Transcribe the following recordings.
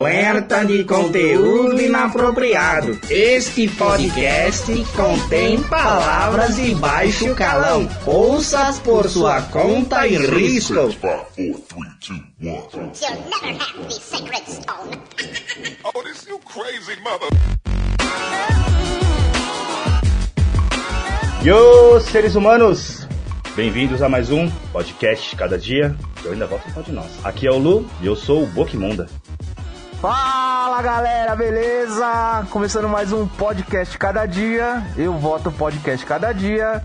Alerta de conteúdo inapropriado. Este podcast contém palavras de baixo calão. Ouça por sua conta e risco. Yo, seres humanos! Bem-vindos a mais um podcast Cada Dia. Eu ainda volto falar de nós. Aqui é o Lu e eu sou o Boquimunda. Fala galera, beleza? Começando mais um podcast cada dia. Eu voto podcast cada dia.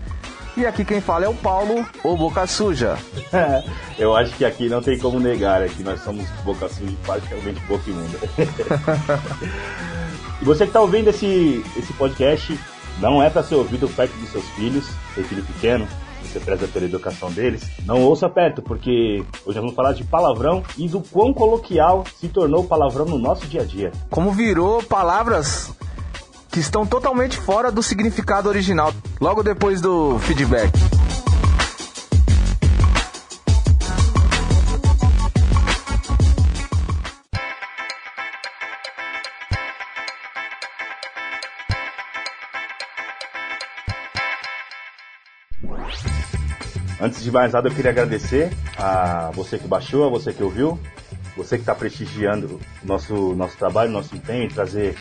E aqui quem fala é o Paulo, o Boca Suja. eu acho que aqui não tem como negar, que nós somos Boca Suja praticamente Boquimunda. e você que está ouvindo esse, esse podcast, não é para ser ouvido perto dos seus filhos, tem filho pequeno, você preza pela educação deles, não ouça perto, porque hoje nós vamos falar de palavrão e do quão coloquial se tornou o palavrão no nosso dia a dia. Como virou palavras que estão totalmente fora do significado original, logo depois do feedback. De mais nada, eu queria agradecer a você que baixou, a você que ouviu, você que está prestigiando nosso, nosso trabalho, nosso empenho em trazer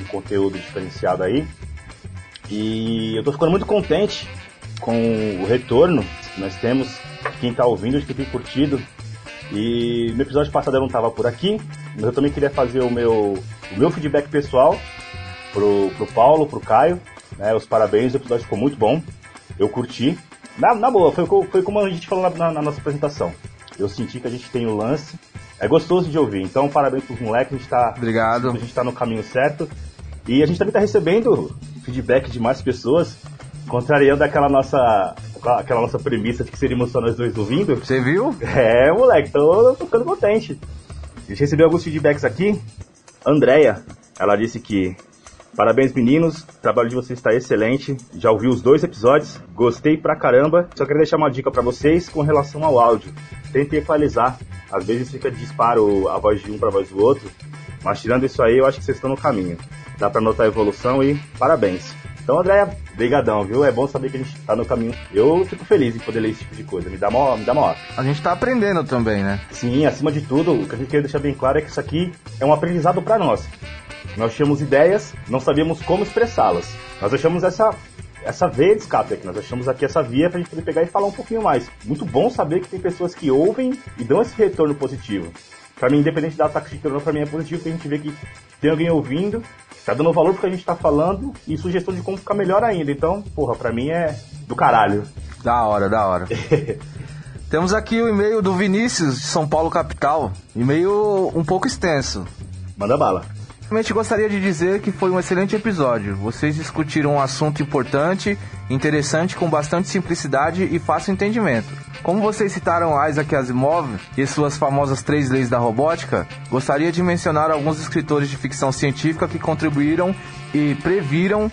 um conteúdo diferenciado aí. E eu estou ficando muito contente com o retorno que nós temos, quem está ouvindo, que tem curtido. E no episódio passado eu não estava por aqui, mas eu também queria fazer o meu, o meu feedback pessoal pro, pro Paulo, pro Caio. Né, os parabéns, o episódio ficou muito bom. Eu curti. Na, na boa, foi, foi como a gente falou na, na, nossa apresentação. Eu senti que a gente tem o lance. É gostoso de ouvir. Então, parabéns pros moleques. A gente tá, Obrigado. A gente tá no caminho certo. E a gente também tá recebendo feedback de mais pessoas, contrariando aquela nossa, aquela nossa premissa de que seríamos só nós dois ouvindo. Você viu? É, moleque, tô, tô ficando contente. A gente recebeu alguns feedbacks aqui. Andréia, ela disse que Parabéns, meninos. O trabalho de vocês está excelente. Já ouvi os dois episódios. Gostei pra caramba. Só queria deixar uma dica para vocês com relação ao áudio. Tentem equalizar. Às vezes fica disparo a voz de um para a voz do outro. Mas tirando isso aí, eu acho que vocês estão no caminho. Dá para notar a evolução e parabéns. Então, Andréia, brigadão, viu? É bom saber que a gente tá no caminho. Eu fico feliz em poder ler esse tipo de coisa. Me dá mó, me dá mó. A gente tá aprendendo também, né? Sim, acima de tudo, o que a gente quer deixar bem claro é que isso aqui é um aprendizado para nós. Nós tínhamos ideias, não sabíamos como expressá-las. Nós achamos essa essa veia de escape aqui, nós achamos aqui essa via pra gente poder pegar e falar um pouquinho mais. Muito bom saber que tem pessoas que ouvem e dão esse retorno positivo. Pra mim, independente da ataque de retorno, pra mim é positivo, porque a gente vê que tem alguém ouvindo, tá dando valor pro que a gente tá falando e sugestão de como ficar melhor ainda. Então, porra, pra mim é do caralho. Da hora, da hora. Temos aqui o e-mail do Vinícius, de São Paulo, capital. E-mail um pouco extenso. Manda bala. Realmente gostaria de dizer que foi um excelente episódio. Vocês discutiram um assunto importante, interessante, com bastante simplicidade e fácil entendimento. Como vocês citaram Isaac Asimov e suas famosas três leis da robótica, gostaria de mencionar alguns escritores de ficção científica que contribuíram e previram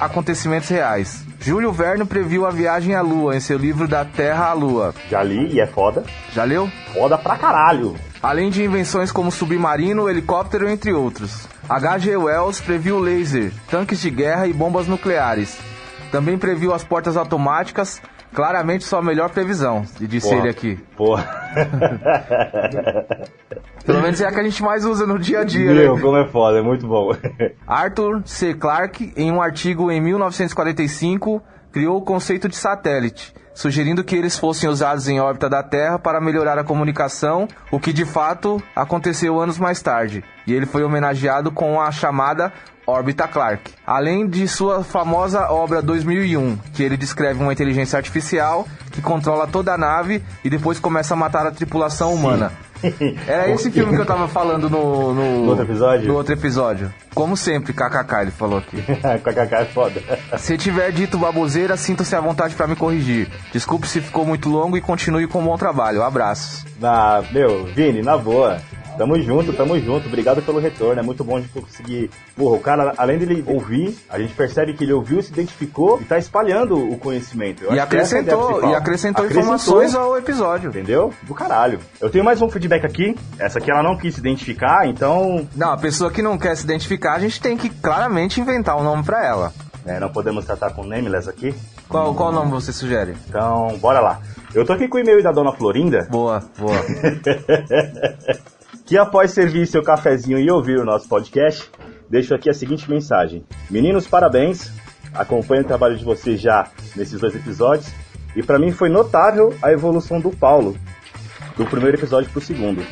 acontecimentos reais. Júlio Verne previu a viagem à Lua em seu livro Da Terra à Lua. Já li e é foda. Já leu? Foda pra caralho. Além de invenções como submarino, helicóptero, entre outros. H.G. Wells previu laser, tanques de guerra e bombas nucleares. Também previu as portas automáticas, claramente sua melhor previsão, disse Porra. ele aqui. Porra. Pelo menos é a que a gente mais usa no dia a dia, Meu, né? como é foda, é muito bom. Arthur C. Clarke, em um artigo em 1945, criou o conceito de satélite, sugerindo que eles fossem usados em órbita da Terra para melhorar a comunicação, o que de fato aconteceu anos mais tarde. E ele foi homenageado com a chamada Órbita Clark. Além de sua famosa obra 2001, que ele descreve uma inteligência artificial que controla toda a nave e depois começa a matar a tripulação humana. Era esse filme que eu tava falando no, no, No outro episódio? no outro episódio. Como sempre, KKK, ele falou aqui. KKK é foda. Se tiver dito baboseira, sinta-se à vontade para me corrigir. Desculpe se ficou muito longo e continue com um bom trabalho. Abraços. Na, meu, Vini, na boa. Tamo junto, tamo junto. Obrigado pelo retorno. É muito bom de conseguir. Porra, o cara, além dele ouvir, a gente percebe que ele ouviu, se identificou e tá espalhando o conhecimento. Eu E é a acrescentou, principal. e acrescentou, Acrescentou, informações ao episódio. Entendeu? Do caralho. Eu tenho mais um feedback aqui. Essa aqui ela não quis se identificar, então Não, a pessoa que não quer se identificar, a gente tem que claramente inventar um nome pra ela. é, não podemos tratar com nameless aqui. Qual, qual nome você sugere? Então, bora lá. Eu tô aqui com o e-mail da dona Florinda, Boa, boa. que após servir seu cafezinho e ouvir o nosso podcast, deixo aqui a seguinte mensagem. Meninos, parabéns. Acompanho o trabalho de vocês já nesses dois episódios. E pra mim foi notável a evolução do Paulo, do primeiro episódio pro segundo.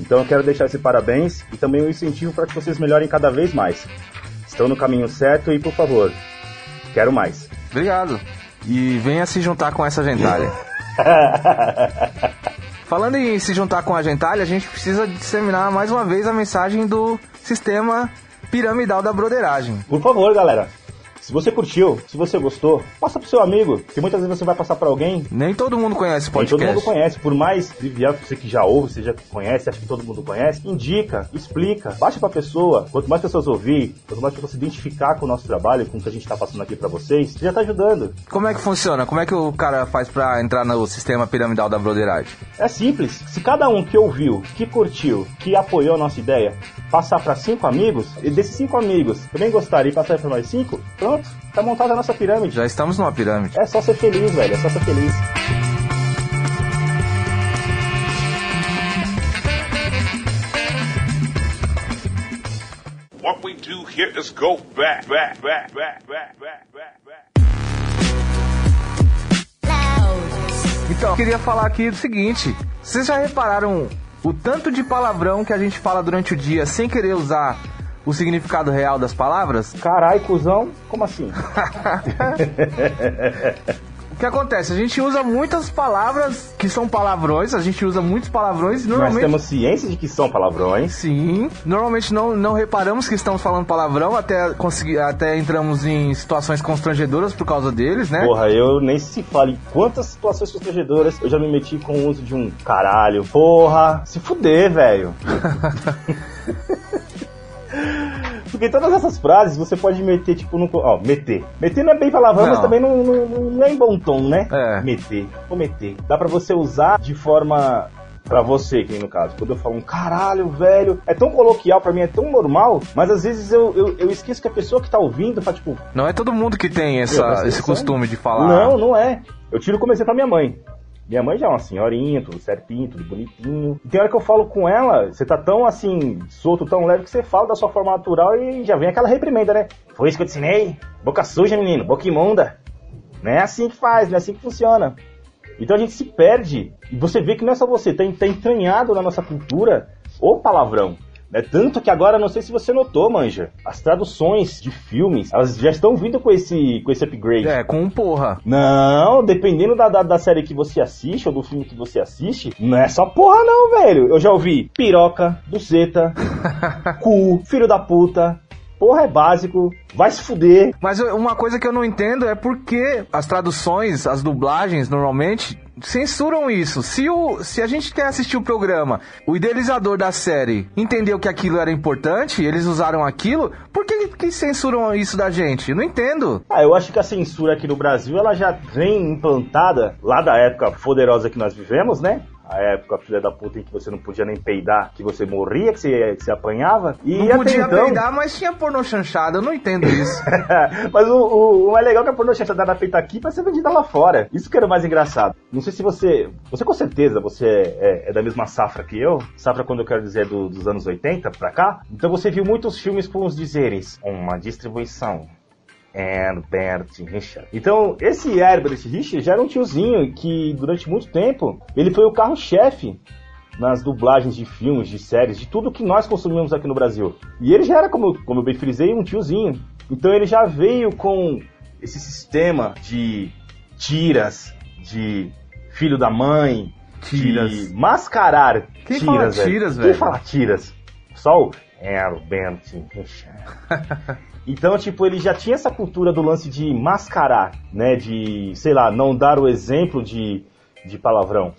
Então eu quero deixar esse parabéns e também um incentivo para que vocês melhorem cada vez mais. Estão no caminho certo e, por favor, quero mais. Obrigado. E venha se juntar com essa gentalha. Falando em se juntar com a gentalha, a gente precisa disseminar mais uma vez a mensagem do sistema piramidal da broderagem. Por favor, galera. Se você curtiu, se você gostou, passa pro seu amigo, que muitas vezes você vai passar pra alguém Nem todo mundo conhece Nem podcast. todo mundo conhece, por mais trivial que você que já ouve, você já conhece, acha que todo mundo conhece, indica, explica, baixa pra pessoa. Quanto mais pessoas ouvir, quanto mais pessoas se identificar com o nosso trabalho, com o que a gente tá passando aqui pra vocês, você já tá ajudando. Como é que funciona? Como é que o cara faz pra entrar no sistema piramidal da broderagem? É simples. Se cada um que ouviu, que curtiu, que apoiou a nossa ideia, passar pra cinco amigos, e desses cinco amigos também gostarem e passar pra mais cinco, pronto, tá montada a nossa pirâmide. Já estamos numa pirâmide. É só ser feliz, velho, é só ser feliz. What we do here is go back, back, back, back, back, back, back, back. Então, eu queria falar aqui do seguinte: vocês já repararam o tanto de palavrão que a gente fala durante o dia sem querer usar o significado real das palavras? Carai, cuzão, como assim? O que acontece? A gente usa muitas palavras que são palavrões, a gente usa muitos palavrões e Nós normalmente. temos ciência de que são palavrões. Sim, normalmente não, não reparamos que estamos falando palavrão, até, conseguir, até entramos em situações constrangedoras por causa deles, né? Porra, eu nem se fala em quantas situações constrangedoras eu já me meti com o uso de um caralho. Porra, se fuder, velho. Porque todas essas frases você pode meter, tipo, no. Ó, meter. Meter não é bem palavrão, Não. mas também não, não, não é em bom tom, né? É. Meter. Vou meter. Dá pra você usar de forma. Pra você, que no caso, quando eu falo um caralho, velho, é tão coloquial, pra mim é tão normal, mas às vezes eu, eu, eu esqueço que a pessoa que tá ouvindo fala, tipo, Não é todo mundo que tem essa, esse atenção. costume de falar. Não, não é. Eu tiro como exemplo a minha mãe. Minha mãe já é uma senhorinha, tudo certinho, tudo bonitinho. E tem hora que eu falo com ela, você tá tão assim, solto, tão leve, que você fala da sua forma natural e já vem aquela reprimenda, né? Foi isso que eu te ensinei? Boca suja, menino, boca imunda. Não é assim que faz, não é assim que funciona. Então a gente se perde. E você vê que não é só você, tá, tá entranhado na nossa cultura o palavrão. Né? Tanto que agora, não sei se você notou, Manja, as traduções de filmes, elas já estão vindo com esse, com esse upgrade. É, com um porra. Não, dependendo da, da, da série que você assiste ou do filme que você assiste, não é só porra não, velho. Eu já ouvi piroca, buceta, cu, filho da puta. Porra é básico, vai se fuder. Mas uma coisa que eu não entendo é por que as traduções, as dublagens, normalmente, censuram isso. Se, o, se a gente quer assistir o programa, o idealizador da série entendeu que aquilo era importante, eles usaram aquilo, por que, que censuram isso da gente? Eu não entendo. Ah, eu acho que a censura aqui no Brasil ela já vem implantada lá da época poderosa que nós vivemos, né? A época, filha da puta, em que você não podia nem peidar, que você morria, que você, que você apanhava. E Não podia então... peidar, mas tinha pornô chanchada, eu não entendo isso. Mas o, o, o mais legal é que a pornochanchada era feita aqui pra ser vendida lá fora. Isso que era o mais engraçado. Não sei se você. Você com certeza, você é, é da mesma safra que eu. Safra, quando eu quero dizer, é do- dos anos 80 pra cá. Então você viu muitos filmes com os dizeres. Uma distribuição. Herbert Richard. Então, esse Herbert Richard já era um tiozinho que, durante muito tempo, ele foi o carro-chefe nas dublagens de filmes, de séries, de tudo que nós consumimos aqui no Brasil. E ele já era, como, como eu bem frisei, um tiozinho. Então ele já veio com esse sistema de tiras, de filho da mãe, Tiras. de mascarar Quem tiras, fala tiras, Quem velho? fala tiras? Só o Herbert Richard. Então, tipo, ele já tinha essa cultura do lance de mascarar, né? De, sei lá, não dar o exemplo de, de palavrão.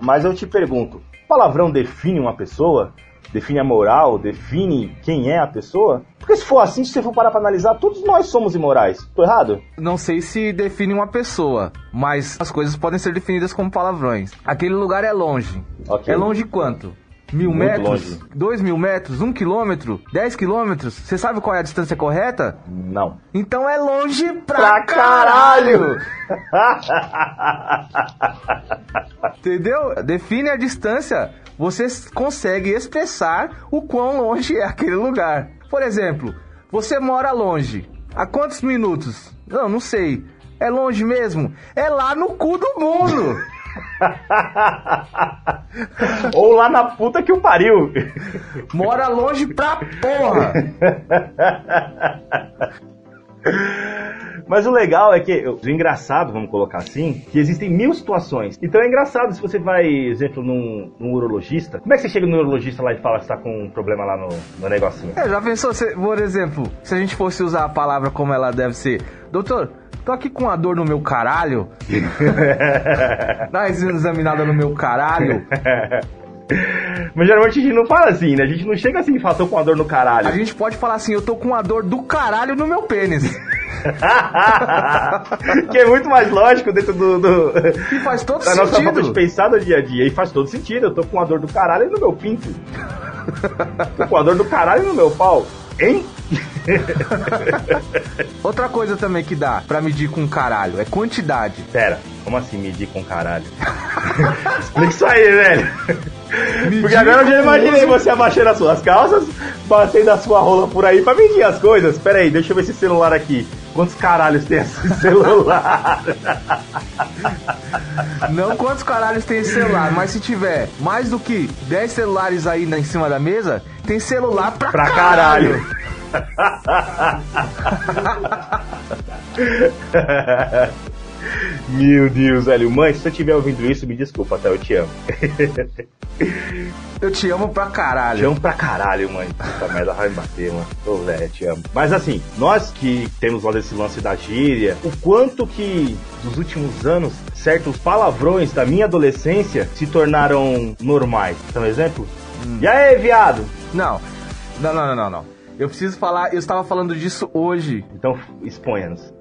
Mas eu te pergunto, palavrão define uma pessoa? define a moral, define quem é a pessoa? Porque se for assim, se você for parar pra analisar, todos nós somos imorais. Tô errado? Não sei se define uma pessoa, mas as coisas podem ser definidas como palavrões. Aquele lugar é longe. Ok. É longe quanto? Mil Muito metros? longe. Dois mil metros? Um quilômetro? Dez quilômetros? Você sabe qual é a distância correta? Não. Então é longe pra, Pra caralho! Entendeu? Define a distância, você consegue expressar o quão longe é aquele lugar. Por exemplo, você mora longe. Há quantos minutos? Não, não sei. É longe mesmo? É lá no cu do mundo. Ou lá na puta que o pariu. Mora longe pra porra. Mas o legal é que, o engraçado, vamos colocar assim, que existem mil situações. Então é engraçado se você vai, exemplo, num, num urologista. Como é que você chega no urologista lá e fala que você tá com um problema lá no, no negocinho? É, já pensou, se- por exemplo, se a gente fosse usar a palavra como ela deve ser? Doutor, tô aqui com uma dor no meu caralho. Dá uma examinada no meu caralho. Mas geralmente a gente não fala assim, né? A gente não chega assim e fala, tô com uma dor no caralho. A gente pode falar assim, eu tô com uma dor do caralho no meu pênis. que é muito mais lógico dentro do, do- E faz todo da nossa forma de sentido. pensar no dia a dia. E faz todo sentido. Eu tô com uma dor do caralho no meu pinto. tô com a dor do caralho no meu pau. Hein? Outra coisa também que dá pra medir com caralho é quantidade. Pera, como assim medir com caralho? Explica isso aí, velho. Porque agora eu já imaginei uso- você abaixando as suas calças, batendo a sua rola por aí pra medir as coisas. Pera aí, deixa eu ver esse celular aqui. Quantos caralhos tem esse celular? Não quantos caralhos tem esse celular, mas se tiver mais do que 10 celulares aí em cima da mesa, tem celular pra, pra caralho. Meu Deus, velho. Mãe, se você estiver ouvindo isso, me desculpa, tá? Eu te amo. Eu te amo pra Te caralho. amo pra caralho, mãe. Puta merda, vai me bater, mano. Ô, velho, te amo. Mas assim, nós que temos lá desse lance da gíria, o quanto que nos últimos anos certos palavrões da minha adolescência se tornaram normais. Então, um exemplo? E aí, viado? Não. Não, não, não, não, não. Eu preciso falar, eu estava falando disso hoje. Então, exponha-nos.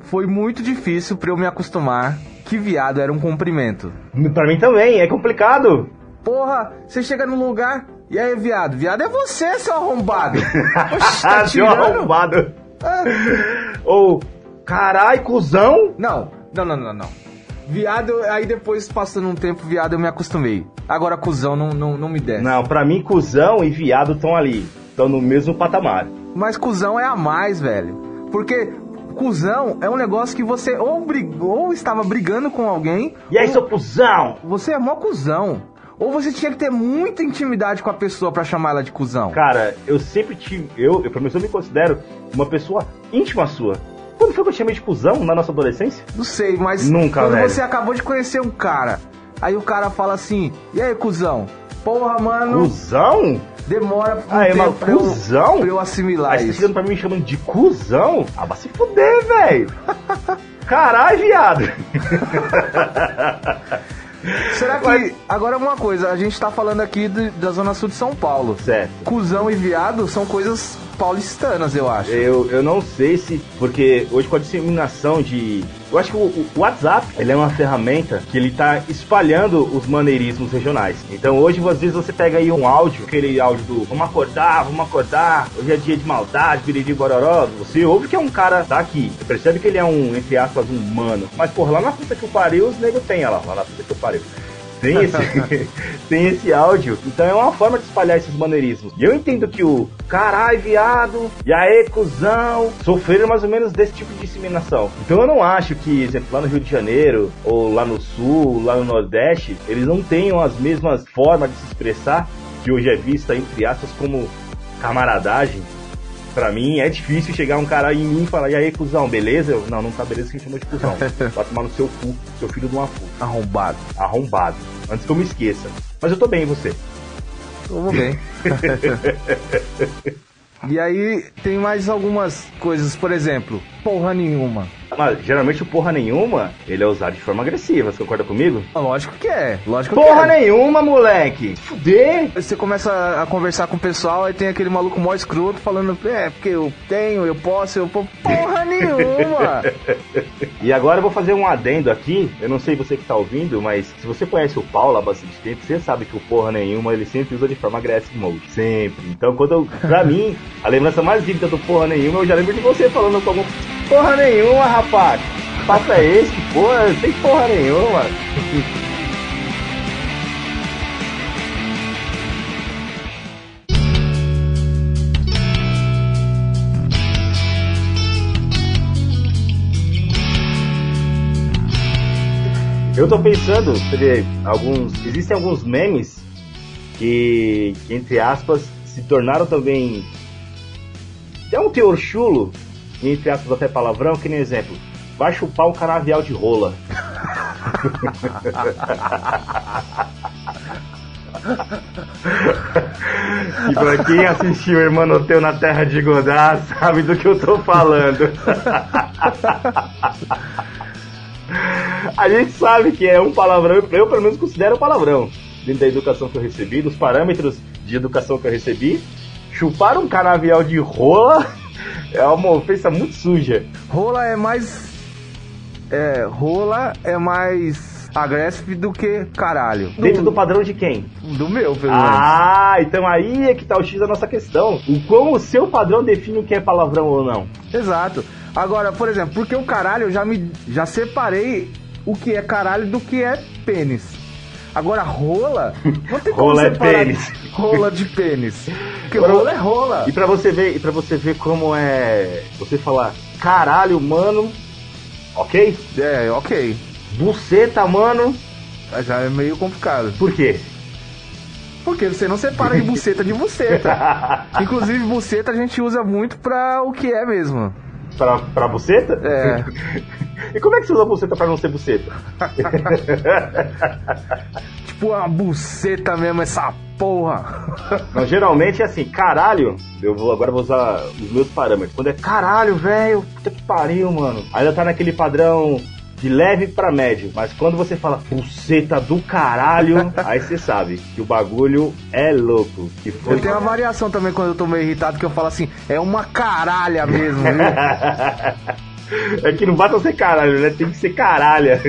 Foi muito difícil pra eu me acostumar que viado era um cumprimento. Pra mim também, é complicado. Porra, você chega num lugar, e aí, viado? Viado é você, seu arrombado. Oxe, tá seu arrombado. Ah. Ou, carai, cuzão. Não, não, não, não, não. Viado, aí depois, passando um tempo, viado, eu me acostumei. Agora, cuzão, não, não, não me desce. Não, pra mim, cuzão e viado estão ali. Estão no mesmo patamar. Mas cuzão é a mais, velho. Porque cuzão é um negócio que você ou, brigou, ou estava brigando com alguém, E aí, seu cuzão? você é mó cuzão. Ou você tinha que ter muita intimidade com a pessoa pra chamar ela de cuzão. Cara, eu sempre tive. Eu, eu, pelo menos, eu me considero uma pessoa íntima sua. Quando foi que eu chamei de cuzão na nossa adolescência? Não sei, mas Nunca, quando velho. você acabou de conhecer um cara, aí o cara fala assim, e aí, cuzão? Porra, mano, Cuzão? Demora um Ah, é, tempo mas pra eu, cuzão? pra eu assimilar Aí você tá isso. chegando pra mim me chamando de cuzão? Ah, vai se fuder, velho. Caralho, viado. Será que. Mas- Agora uma coisa, a gente tá falando aqui da Zona Sul de São Paulo. Certo. Cusão e viado são coisas paulistanas, eu acho. Eu, eu não sei se. Porque hoje com a disseminação de. Eu acho que o, o WhatsApp ele é uma ferramenta que ele tá espalhando os maneirismos regionais. Então hoje, às vezes, você pega aí um áudio, aquele áudio do vamos acordar, vamos acordar, hoje é dia de maldade, biriri bororó. Você ouve que é um cara daqui. Você percebe que ele é um, entre aspas, um humano. Mas, porra, lá na puta que o pariu, os nego tem, olha lá, lá na puta que o pariu. Tem esse, tem esse áudio. Então é uma forma de espalhar esses maneirismos. E eu entendo que o carai, viado, e aí, cuzão, sofreram mais ou menos desse tipo de disseminação. Então eu não acho que, exemplo, lá no Rio de Janeiro, ou lá no Sul, lá no Nordeste, eles não tenham as mesmas formas de se expressar, que hoje é vista, entre aspas, como camaradagem. Pra mim é difícil chegar um cara em mim e falar, e aí, cuzão, beleza? Eu, não, não tá beleza que chamou de cuzão. Vai tomar no seu cu, seu filho de uma puta Arrombado. arrombado. Antes que eu me esqueça. Mas eu tô bem, e você? Eu vou bem. e aí tem mais algumas coisas, por exemplo, porra nenhuma. Mas geralmente o porra nenhuma, ele é usado de forma agressiva, você concorda comigo? Lógico que é, lógico Porra que é. nenhuma, moleque! Fuder! Você começa a conversar com o pessoal, aí tem aquele maluco mó escroto falando, é, porque eu tenho, eu posso, eu. Porra nenhuma! E agora eu vou fazer um adendo aqui. Eu não sei você que tá ouvindo, mas se você conhece o Paulo há bastante tempo, você sabe que o porra nenhuma ele sempre usa de forma aggressive mode. Sempre. Então, quando eu, pra mim, a lembrança mais vívida do porra nenhuma, eu já lembro de você falando como porra nenhuma, rapaz. Papo é esse? Porra? Tem porra nenhuma. Eu tô pensando, vê, alguns, existem alguns memes que, que, entre aspas, se tornaram também. Tem um teor chulo, entre aspas, até palavrão, que nem exemplo. Vai chupar um canavial de rola. e pra quem assistiu Hermanoteu na Terra de Godá, sabe do que eu tô falando. A gente sabe que é um palavrão, eu pelo menos considero um palavrão. Dentro da educação que eu recebi, dos parâmetros de educação que eu recebi, chupar um canavial de rola é uma ofensa muito suja. Rola é mais. É, rola é mais agressivo do que caralho. Dentro do padrão de quem? do meu, pelo menos. Ah, então aí é que tá o X da nossa questão. O como o seu padrão define o que é palavrão ou não. Exato. Agora, por exemplo, porque o caralho eu já me já separei o que é caralho do que é pênis. Agora, rola, não tem Rola é pênis. rola de pênis. Porque Agora- rola é rola. E pra você ver, e para você ver como é você falar caralho, mano, ok? É, ok. Buceta, mano, Já é meio complicado. por quê? Porque você não separa de buceta de buceta. Inclusive, buceta a gente usa muito pra o que é mesmo. Pra, pra buceta? É. e como é que você usa buceta pra não ser buceta? Tipo uma buceta mesmo, essa porra. Não, geralmente é assim, caralho, eu vou agora vou usar os meus parâmetros. Quando é caralho, velho, puta que pariu, mano. Ainda tá naquele padrão de leve pra médio. Mas quando você fala buceta do caralho, aí você sabe que o bagulho é louco. Que foi. Eu tenho uma variação também quando eu tô meio irritado, que eu falo assim, é uma caralha mesmo, viu? É que não basta ser caralho, né? Tem que ser caralha.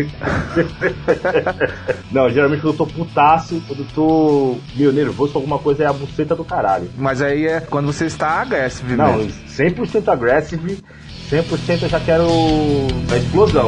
não, geralmente quando eu tô putaço, quando eu tô meio nervoso com alguma coisa, é a buceta do caralho. Mas aí é quando você está agressivo Não, mesmo. 100% aggressive, 100% eu já quero a explosão.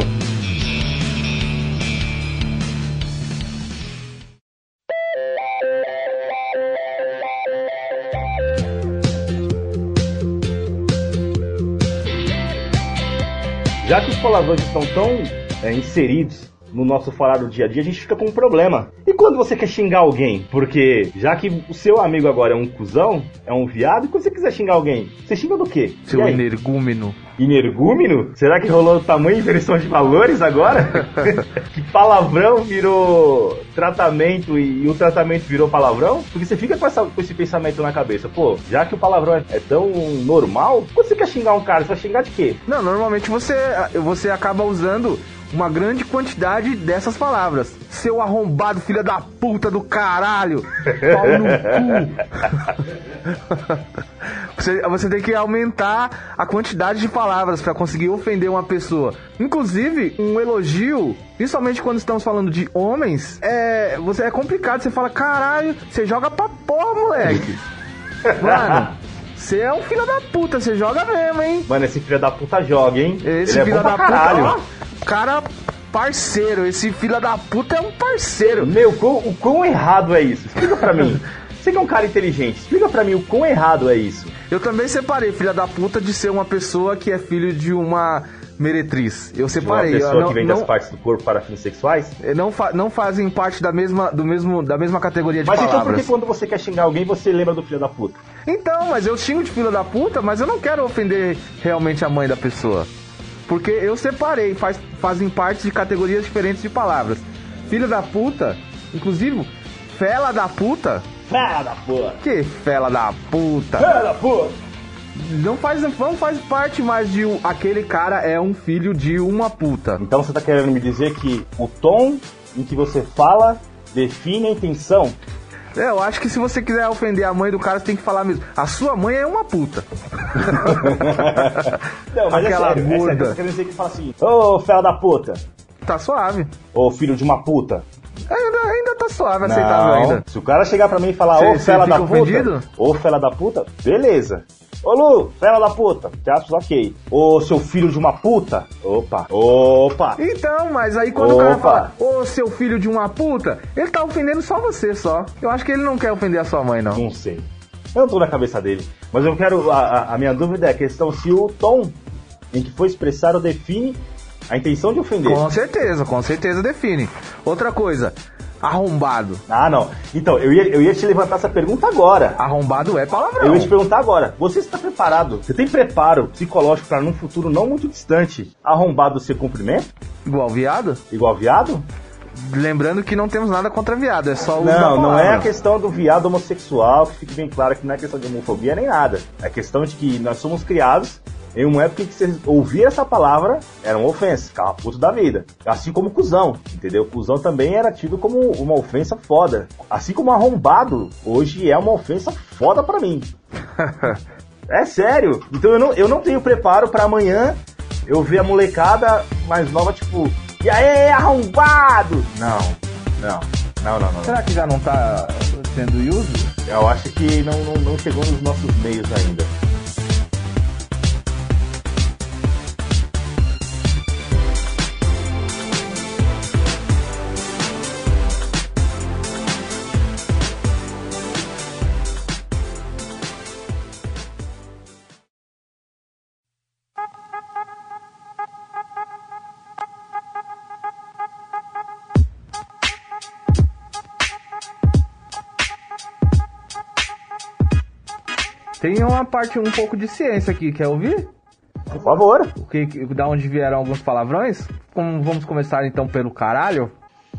Já que os palavrões estão tão é, inseridos no nosso falar do dia a dia, a gente fica com um problema. E quando você quer xingar alguém? Porque já que o seu amigo agora é um cuzão, é um viado, e quando você quiser xingar alguém, você xinga do quê? Seu energúmeno. Energúmeno? Será que rolou tamanho inversão de valores agora? que palavrão virou tratamento e, e o tratamento virou palavrão? Porque você fica com, essa- com esse pensamento na cabeça. Pô, já que o palavrão é, é tão normal, quando você quer xingar um cara, você vai xingar de quê? Não, normalmente você, você acaba usando uma grande quantidade dessas palavras. Seu arrombado, filha da puta do caralho! Pau no cu! você, você tem que aumentar a quantidade de palavras para conseguir ofender uma pessoa. Inclusive, um elogio, principalmente quando estamos falando de homens, é, você, é complicado. Você fala, caralho, você joga pra porra, moleque. Mano, você é um filho da puta, você joga mesmo, hein? Mano, esse filho da puta joga, hein? Esse Ele é filho bom da puta, caralho. ó, cara parceiro, esse filho da puta é um parceiro. Meu, quão- o quão errado é isso? Explica pra mim. Você que é um cara inteligente, explica pra mim o quão errado é isso. Eu também separei filha da puta de ser uma pessoa que é filho de uma meretriz. Eu De uma separei. pessoa não, que vem não, das partes do corpo para fins sexuais. não, fa- não fazem parte da mesma, do mesmo, da mesma categoria de Mas então por palavras. que quando você quer xingar alguém, você lembra do filho da puta? Então, mas eu xingo de filho da puta, mas eu não quero ofender realmente a mãe da pessoa. Porque eu separei, faz, fazem parte de categorias diferentes de palavras. Filho da puta, inclusive, fela da puta. Fala da puta! Que fela da puta. Fala da puta! Não faz, não faz parte mais de aquele cara é um filho de uma puta. Então você tá querendo me dizer que o tom em que você fala define a intenção? É, eu acho que se você quiser ofender a mãe do cara, você tem que falar mesmo. A sua mãe é uma puta. Não, mas Aquela é sério, é sério. gorda. Você quer dizer que fala assim, ô fela da puta, Tá suave. ô filho de uma puta. Ainda, ainda tá suave, aceitável ainda. se o cara chegar pra mim e falar, ô cê fela da puta, ô fela da puta, beleza. Ô Lu, fela da puta, te acho ok. Ô seu filho de uma puta, opa, opa. Então, mas aí quando o cara Opa. fala, ô seu filho de uma puta, ele tá ofendendo só você só. Eu acho que ele não quer ofender a sua mãe, não. Não sei. Eu não tô na cabeça dele. Mas eu quero. A, a- a minha dúvida é a questão se o tom em que foi expressado define a intenção de ofender. Com certeza, com certeza define. Outra coisa, arrombado. Ah, não. Então, eu ia, eu ia te levantar essa pergunta agora. Arrombado é palavrão. Eu ia te perguntar agora. Você está preparado? Você tem preparo psicológico para num futuro não muito distante arrombado ser cumprimento? Igual viado? Igual viado? Lembrando que não temos nada contra viado, é só o Não, não é a questão do viado homossexual, que fique bem claro que não é questão de homofobia nem nada. É questão de que nós somos criados em uma época em que você ouvir essa palavra era uma ofensa, ficava puto da vida. Assim como cuzão, entendeu? Cuzão também era tido como uma ofensa foda. Assim como arrombado, hoje é uma ofensa foda pra mim. É sério. Então eu não, eu não tenho preparo pra amanhã eu ver a molecada mais nova, tipo, e aí, arrombado! Não, não, não, não, não. Será que já não tá sendo uso? Eu acho que não, não, não chegou nos nossos meios ainda. Uma parte, um pouco de ciência aqui, quer ouvir? Por favor. O que, da onde vieram alguns palavrões? Como- vamos começar então pelo caralho?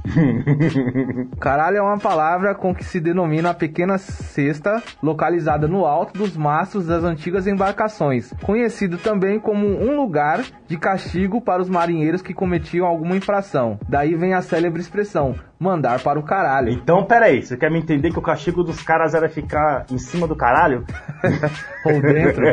Caralho é uma palavra com que se denomina a pequena cesta localizada no alto dos mastros das antigas embarcações, conhecido também como um lugar de castigo para os marinheiros que cometiam alguma infração. Daí vem a célebre expressão: mandar para o caralho. Então, peraí, você quer me entender que o castigo dos caras era ficar em cima do caralho? Ou dentro.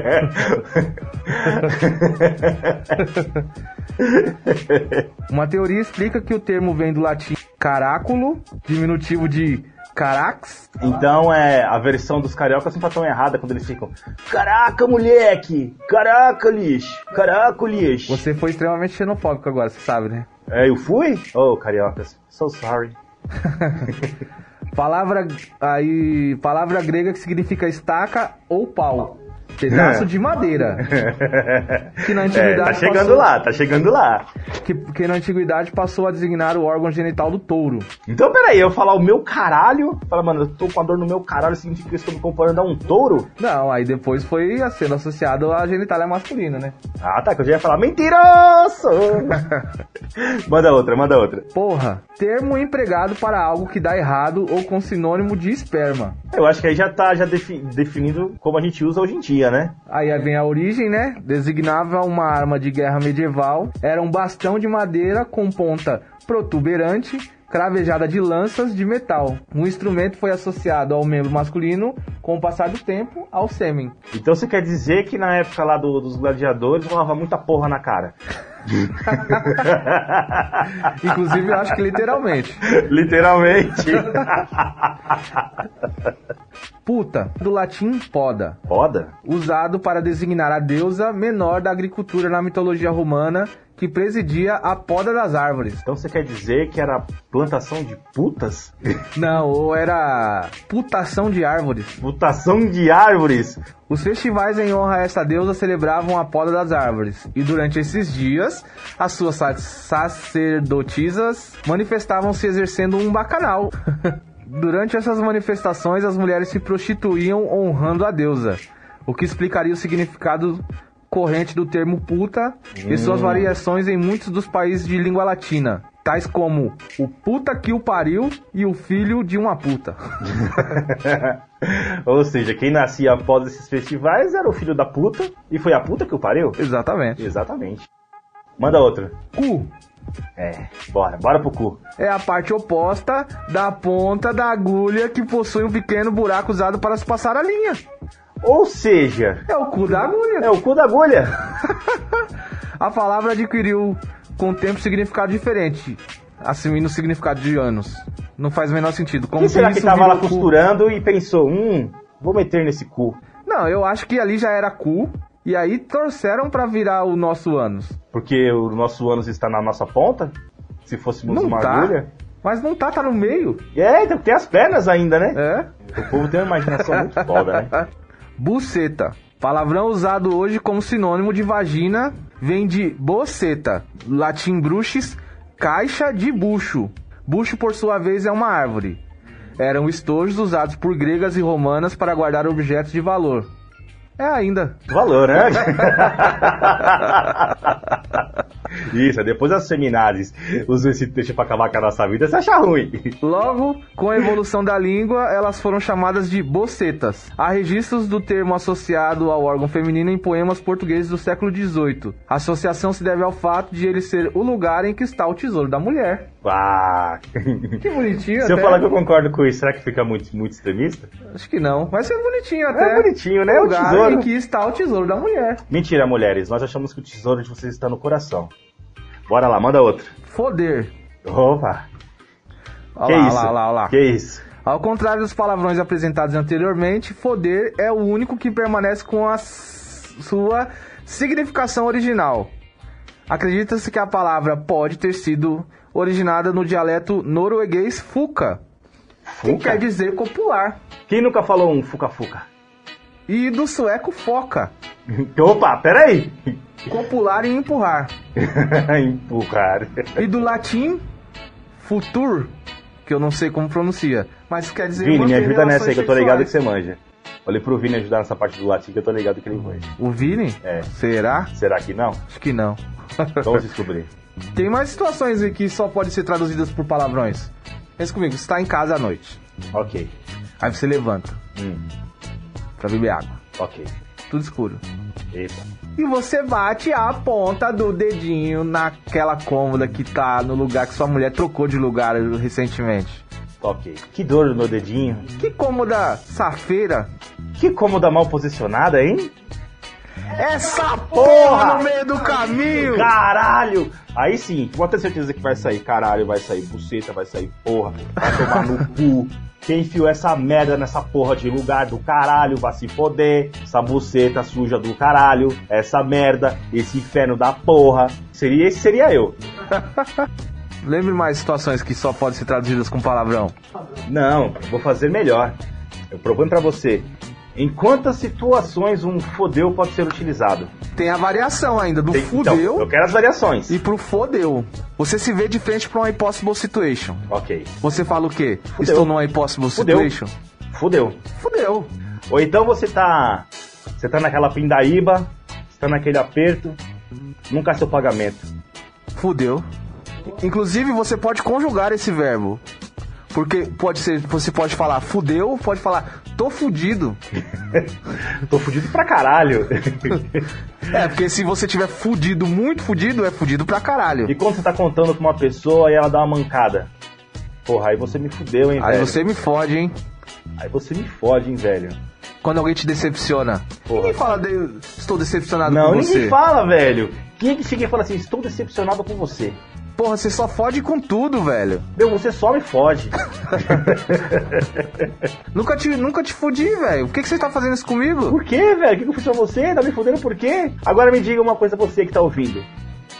Uma teoria explica que o termo vem do latim caráculo, diminutivo de carax, Então é a versão dos cariocas sempre tão errada quando eles ficam Caraca, moleque! Caraca, lixo! Caraca, lixo! Você foi extremamente xenofóbico agora, você sabe, né? É, eu fui? Oh, cariocas, so sorry. Palavra aí, palavra grega que significa estaca ou pau. Pedaço de madeira. Que na É, antiguidade tá chegando passou- lá, tá chegando lá. Que, que na antiguidade passou a designar o órgão genital do touro. Então, peraí, eu falar o meu caralho, fala, mano, eu tô com a dor no meu caralho, significa que eu estou me comparando a um touro? Não, aí depois foi sendo associado à genitália masculina, né? Ah, tá, que eu já ia falar mentiroso! manda outra, manda outra. Porra, termo empregado para algo que dá errado ou com sinônimo de esperma. Eu acho que aí já tá já defi- definido como a gente usa hoje em dia, né? Aí vem a origem, né? Designava uma arma de guerra medieval. Era um bastão de madeira com ponta protuberante, cravejada de lanças de metal. O instrumento foi associado ao membro masculino, com o passar do tempo, ao sêmen. Então você quer dizer que na época lá do- dos gladiadores rolava muita porra na cara. Inclusive, eu acho que literalmente. Literalmente. Puta, do latim poda. Foda. usado para designar a deusa menor da agricultura na mitologia romana, que presidia a poda das árvores. Então você quer dizer que era plantação de putas? Não, ou era putação de árvores. Putação de árvores? Os festivais em honra a essa deusa celebravam a poda das árvores, e durante esses dias, as suas sa- sacerdotisas manifestavam-se exercendo um bacanal. durante essas manifestações, as mulheres se prostituíam honrando a deusa, o que explicaria o significado corrente do termo puta e suas variações em muitos dos países de língua latina, tais como o puta que o pariu e o filho de uma puta. Ou seja, quem nascia após esses festivais era o filho da puta e foi a puta que o pariu? Exatamente. Exatamente. Manda outra. Cu É, bora, bora pro cu. é a parte oposta da ponta da agulha que possui um pequeno buraco usado para se passar a linha. Ou seja, É o cu da agulha. é o cu da agulha. A palavra adquiriu com o tempo significado diferente, assumindo o significado de anos. Não faz o menor sentido. Como Quem se será que tava lá costurando e pensou, hum, vou meter nesse cu? Não, eu acho que ali já era cu. E aí torceram pra virar o nosso ânus. Porque o nosso ânus está na nossa ponta? Se fôssemos Não uma tá. agulha? Mas não tá, tá no meio. É, então tem as pernas ainda, né? É? O povo tem uma imaginação muito foda, né? Buceta. Palavrão usado hoje como sinônimo de vagina vem de boceta, latim bruxis, caixa de bucho. Bucho, por sua vez, é uma árvore. Eram estojos usados por gregas e romanas para guardar objetos de valor. É ainda. Valor, né? Isso, depois das feminazes usam esse texto pra acabar com a nossa vida, você acha ruim. Logo, com a evolução da língua, elas foram chamadas de bocetas. Há registros do termo associado ao órgão feminino em poemas portugueses do século XVIII. A associação se deve ao fato de ele ser o lugar em que está o tesouro da mulher. Ah. Que bonitinho Se eu até. falar que eu concordo com isso, será que fica muito, muito extremista? Acho que não. Vai ser bonitinho até. É bonitinho, né? O lugar tesouro. em que está o tesouro da mulher. Mentira, mulheres. Nós achamos que o tesouro de vocês está no coração. Bora lá, manda outra. Foder. Opa. Olha que lá, isso? olha lá, olha lá. Que isso? Ao contrário dos palavrões apresentados anteriormente, foder é o único que permanece com a sua significação original. Acredita-se que a palavra pode ter sido originada no dialeto norueguês fuca, que Fuca? quer dizer copular, Quem nunca falou um fuca-fuca? e do sueco foca, Opa, peraí. copular e empurrar, Empurrar. e do latim futur, que eu não sei como pronuncia, mas quer dizer Vini, me ajuda nessa aí que eu tô ligado que você manja. Falei pro Vini ajudar nessa parte do latim que eu tô ligado que ele manja. O Vini? É. Será? Será que não? Acho que não. Vamos descobrir. Tem mais situações que só podem ser traduzidas por palavrões. Pensa comigo, você está em casa à noite. Ok. Aí você levanta Hum, pra beber água. ok. Tudo escuro. Eita. E você bate a ponta do dedinho naquela cômoda que tá no lugar que sua mulher trocou de lugar recentemente. Ok. Que dor no meu dedinho. Que cômoda safeira. Que cômoda mal posicionada, hein? Essa Porra! no meio do caminho! Caralho! Aí sim, pode ter certeza que vai sair caralho, vai sair buceta, vai sair porra, vai tomar no cu. Quem enfiou essa merda nessa porra de lugar do caralho vai se foder. Essa buceta suja do caralho, essa merda, esse inferno da porra. Seria, esse seria eu. Lembre mais situações que só podem ser traduzidas com palavrão. Não, vou fazer melhor. Eu proponho pra você. Em quantas situações um fodeu pode ser utilizado? Tem a variação ainda do Tem- fudeu Então, eu quero as variações. e pro fodeu. Você se vê de frente pra uma impossible situation. Ok. Você fala o quê? Fudeu. Estou numa impossible Fudeu. situation? Fudeu. Fudeu. Ou então você tá. Você tá naquela pindaíba, você tá naquele aperto, nunca é seu pagamento. Fudeu. Inclusive, você pode conjugar esse verbo. Porque pode ser, você pode falar fudeu, pode falar tô fudido. Tô fudido pra caralho. É, porque se você tiver fudido, muito fudido, é fudido pra caralho. e quando você tá contando com uma pessoa e ela dá uma mancada? Porra, aí você me fudeu, hein, Aí velho? você me fode, hein? Aí você me fode, hein, velho. Quando alguém te decepciona. Porra. Ninguém fala, de, estou decepcionado Não, com ninguém você. fala, velho. Quem é que chega e fala assim, estou decepcionado com você? Porra, você só fode com tudo, velho. Meu, você só me fode. Nunca te, nunca te fudi, velho. Por que, que você tá fazendo isso comigo? Por quê, velho? O que que eu fiz pra você? Tá me fudendo por quê? Agora me diga uma coisa você que tá ouvindo.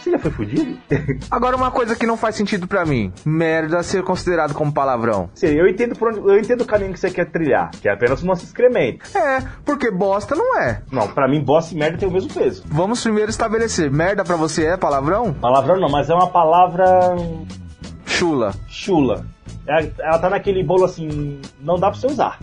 Você já foi fudido? Agora uma coisa que não faz sentido pra mim. Merda ser considerado como palavrão. Sim, eu entendo por onde, eu entendo o caminho que você quer trilhar, que é apenas o nosso excremento. É, porque bosta não é. Não, pra mim bosta e merda tem o mesmo peso. Vamos primeiro estabelecer. Merda pra você é palavrão? Palavrão não, mas é uma palavra Chula. chula. Ela, ela tá naquele bolo assim, não dá pra você usar.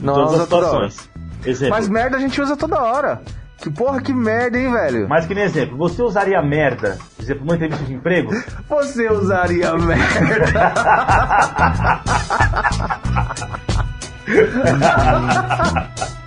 Em Não, todas as situações. Exemplo. Mas merda a gente usa toda hora. Que porra, que merda, hein, velho? Mas que nem exemplo, você usaria merda, exemplo, numa entrevista de emprego? Você usaria merda.